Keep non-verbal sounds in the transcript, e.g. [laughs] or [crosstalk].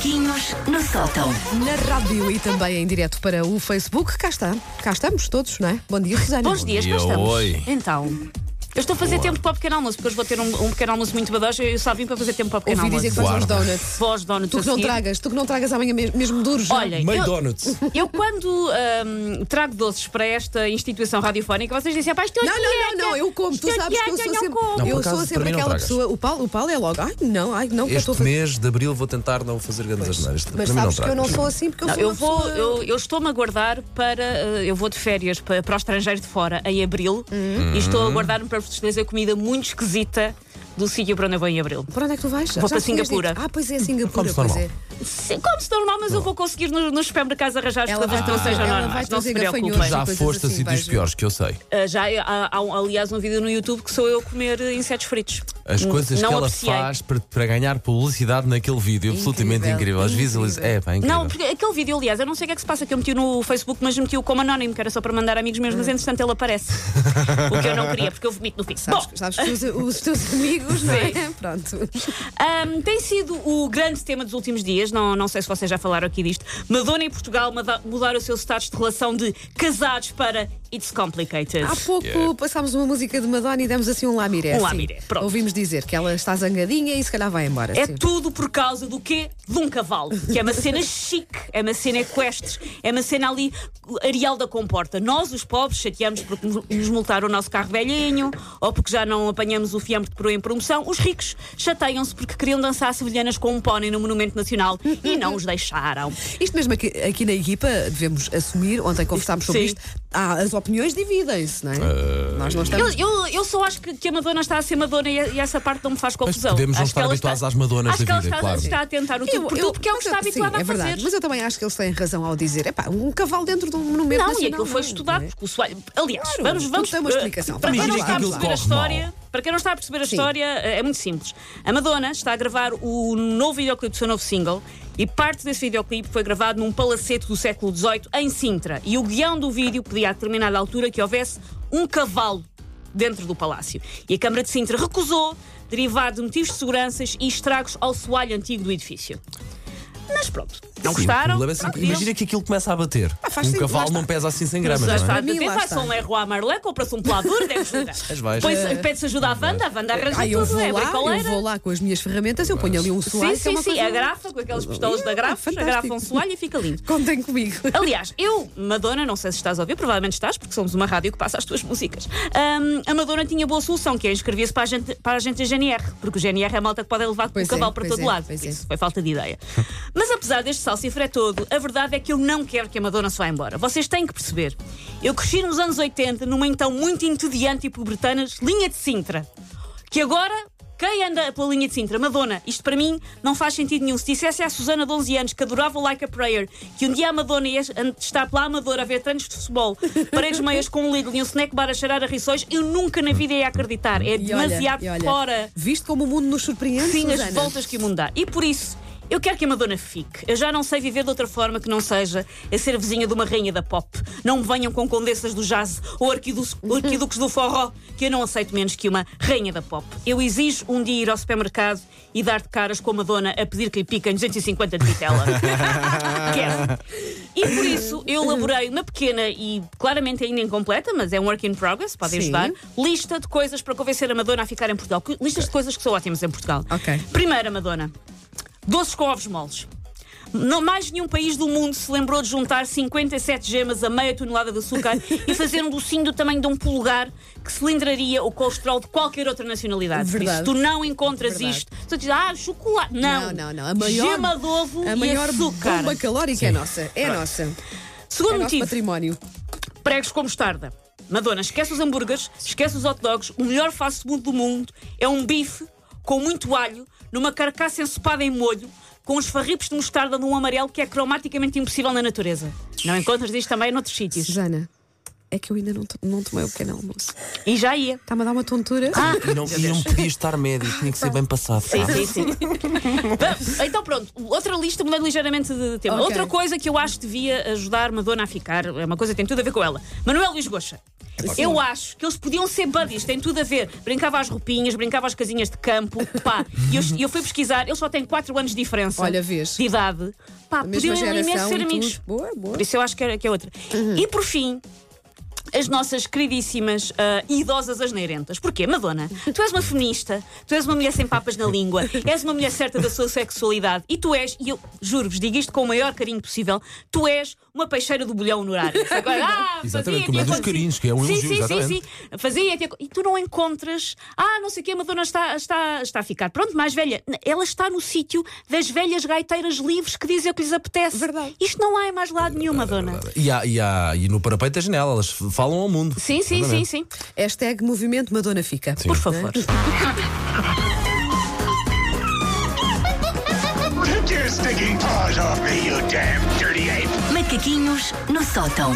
Macaquinhos no sótão. Na rádio e também em direto para o Facebook. Cá está. Cá estamos todos, não é? Bom dia, Susana. Bons dias, cá dia, estamos. oi. Então. Eu estou a fazer tempo para o pequeno almoço, porque hoje vou ter um, um pequeno almoço muito badojo e eu só vim para fazer tempo para o pequeno Ouvi almoço. dizer que donuts. Vós, donuts Tu a que não seguir. tragas, tu que não tragas amanhã mesmo, mesmo duros. já. Olhem, Meio eu, donuts. [laughs] eu quando ahm, trago doces para esta instituição radiofónica, vocês dizem, pá, estou Não, não, não, não, eu como. Tu Estou sabes que eu sou sempre, como. Não, por eu acaso, sou para sempre mim não aquela tragas. pessoa. O Paulo, o Paulo é logo. Ai, não, ai, não, que eu estou a Este fazer. mês de abril vou tentar não fazer grandes asneiras. Mas mim sabes não que eu não tragas. sou assim porque eu Não, sou eu uma vou, pessoa- eu, eu estou-me a guardar para. eh, eu vou de férias para, para o estrangeiro de fora em abril Uhum. e estou a guardar-me para vos trazer comida muito esquisita do sítio para onde eu vou em abril. Para onde é que tu vais? Vou para tinhas dito. Singapura. Ah, pois é, Singapura, pois normal. é. Sim, como se normal, mas eu vou conseguir nos, nos supermercados arranjar as coisas que não sejam ela vai normais. Não se preocupem. Já foste a assim, sítios vejo. piores que eu sei. Ah, já há, há aliás, um vídeo no YouTube que sou eu a comer insetos fritos. As N- coisas não que ela apreciei. faz para, para ganhar publicidade naquele vídeo, absolutamente Incrível. As visualizações. É, pá, incrível. Não, porque aquele vídeo, aliás, eu não sei o que é que se passa, que eu meti no Facebook, mas meti-o como anónimo, que era só para mandar amigos meus, mas entretanto ele aparece. [laughs] o que eu não queria, porque eu vomito no fim. Sabes, Bom, sabes que os, os teus amigos, não é? [laughs] Pronto. Ahm, tem sido o grande tema dos últimos dias, não, não sei se vocês já falaram aqui disto. Madonna e Portugal mudaram o seu status de relação de casados para It's Complicated. Há pouco Yeah. passámos uma música de Madonna e demos assim um lamiré. Um lamiré, pronto. Ouvimos dizer que ela está zangadinha e se calhar vai embora. É sim. tudo por causa do quê? De um cavalo. Que é uma cena chique, é uma cena equestre, é uma cena ali Arial da Comporta. Nós, os pobres, chateamos porque nos- nos multaram o nosso carro velhinho ou porque já não apanhamos o fiambre de coroa em promoção. Os ricos chateiam-se porque queriam dançar sevilhanas com um pônei no Monumento Nacional e não os deixaram. Isto mesmo aqui, aqui na equipa devemos assumir, ontem conversámos sobre Sim. isto, há, as opiniões dividem-se, não é? Ah, Nós não Eu, estamos. eu, eu só acho que, que a Madonna está a ser Madonna e, e essa parte não me faz confusão. podemos não Acho estar ela habituados está- às Madonas acho da que ela vida, está, claro. está a tentar o tudo por tudo porque é o que mas está eu- habituada sim, a é verdade, fazer. Mas eu também acho que eles têm razão ao dizer, epá, um cavalo dentro de um monumento Não, nacional. e aquilo foi não, estudado, não é? porque o soalho. Aliás, Claro, vamos, vamos. tem uma eh, explicação. Para quem não Imagina está a história. mal. Para quem não está a perceber a Sim. história, eh, é muito simples. A Madonna está a gravar o novo videoclipe do seu novo single e parte desse videoclipe foi gravado num palacete do século XVIII em Sintra. E o guião do vídeo pedia a determinada altura que houvesse um cavalo dentro do palácio. E a Câmara de Sintra recusou, derivado de motivos de seguranças e estragos ao soalho antigo do edifício. Mas pronto, não Sim, o gostaram? problema é assim, Pronto, imagina que aquilo começa a bater. faz um sentido, lá cavalo está. não pesa assim 100 gramas, já não está é? a mim, lá está. a um Leroy Merlin, compra-se um pelador, deve ajudar. As vais. Pois pede-se ajuda à Wanda, a Wanda arranja Ah, eu tudo, vou é lá, eu bricoleira. vou lá com as minhas ferramentas, eu ponho ali um soalho. Sim, que é sim, uma sim, coisa- agrafa com aquelas pistolas da Ah, grafa, fantástico. agrafa um soalho e fica lindo. Contem comigo. Aliás, eu, Madonna, não sei se estás a ouvir, provavelmente estás, porque somos uma rádio que passa as tuas músicas. Ahm, a Madonna tinha boa solução, que é inscrevia-se para a gente, para a gente da GNR, porque o GNR é a malta que pode levar Pois o cavalo é, para pois todo é, lado. pois é. Isso foi falta de ideia. [laughs] Mas apesar deste salsifré todo, a verdade é que eu não quero que a Madonna se vá embora. Vocês têm que perceber. Eu cresci nos anos 80 numa então muito entediante e pobretana linha de Sintra, que agora quem anda pela linha de Sintra? Madonna. Isto para mim não faz sentido nenhum. Se dissesse à Susana de 11 anos que adorava o Like a Prayer, que um dia a Madonna ia estar pela Amadora a ver treinos de futebol, [laughs] paredes meias com um Lidl e um snack bar a cheirar a rissóis, eu nunca na vida ia acreditar. É olha, demasiado e olha, fora. Visto como o mundo nos surpreende, Sim, as Susana. voltas que o mundo dá. E por isso, eu quero que a Madonna fique. Eu já não sei viver de outra forma que não seja a ser vizinha de uma rainha da pop. Não me venham com condessas do jazz ou arquiduques, ou arquiduques do forró, que eu não aceito menos que uma rainha da pop. Eu exijo um dia ir ao supermercado e dar de caras com a Madonna a pedir que lhe piquem 250 de vitela. [laughs] Quero. E por isso eu elaborei uma pequena e claramente ainda incompleta, mas é um work in progress, podem Sim. ajudar, lista de coisas para convencer a Madonna a ficar em Portugal. Listas de coisas que são ótimas em Portugal. Ok. Primeira, Madonna. Doces com ovos moles. Não mais nenhum país do mundo se lembrou de juntar 57 gemas a meia tonelada de açúcar [laughs] e fazer um docinho do tamanho de um polegar que cilindraria o colesterol de qualquer outra nacionalidade. Por Verdade. isso, tu não encontras Verdade. isto. Tu dizes, ah, chocolate. Não, Não, não, não. A maior, Gema de ovo a e maior açúcar. bomba calórica é nossa. É nossa. Segundo É motivo, património. pregos com mostarda. Madonna, esquece os hambúrgueres, esquece os hot dogs. O melhor fast food do mundo é um bife com muito alho, numa carcaça ensopada em molho, com os farripos de mostarda num amarelo que é cromaticamente impossível na natureza. Não encontras isto também noutros sítios. Susana, é que eu ainda não, to- não tomei o pequeno almoço. E já ia. Está-me a dar uma tontura. Ah, E não, e não podia estar médio, tinha que ser bem passado. Sim, sabe? sim, sim. Bom, então pronto, outra lista mudando ligeiramente de tema. Ok. Outra coisa que eu acho que devia ajudar Madonna a ficar, é uma coisa que tem tudo a ver com ela. Manuel Luís Goxa. Eu acho que eles podiam ser buddies, tem tudo a ver. Brincava às roupinhas, brincava às casinhas de campo, pá. E eu, e eu fui pesquisar, eles só têm 4 anos de diferença. Olha, vês. De idade. Pá, mesma podiam imenso geração ser amigos. tudo. Boa, boa. Por isso eu acho que é, que é outra. E por fim. As nossas queridíssimas ah, idosas asneirentas. Porquê, Madonna? Tu és uma feminista, tu és uma mulher sem papas na língua, és uma mulher certa da sua sexualidade e tu és, e eu juro-vos, digo isto com o maior carinho possível, tu és uma peixeira do bolhão no horário. Agora, ah, [laughs] Exatamente, como é dos carinhos, que é um sim, elogio, sim, sim, exatamente. sim. Fazia-te aco- E tu não encontras, ah, não sei o que, a Madonna está, está, está a ficar. Pronto, mais velha. Ela está no sítio das velhas gaiteiras livres que dizem o que lhes apetece. Verdade. Isto não há em mais lado nenhum, Madonna. E, há, e, há, e no parapeito da janela, elas falam ao mundo. Sim, sim, sim, sim. Hashtag movimento Madonna Fica. Por favor. [laughs] Macaquinhos no sótão.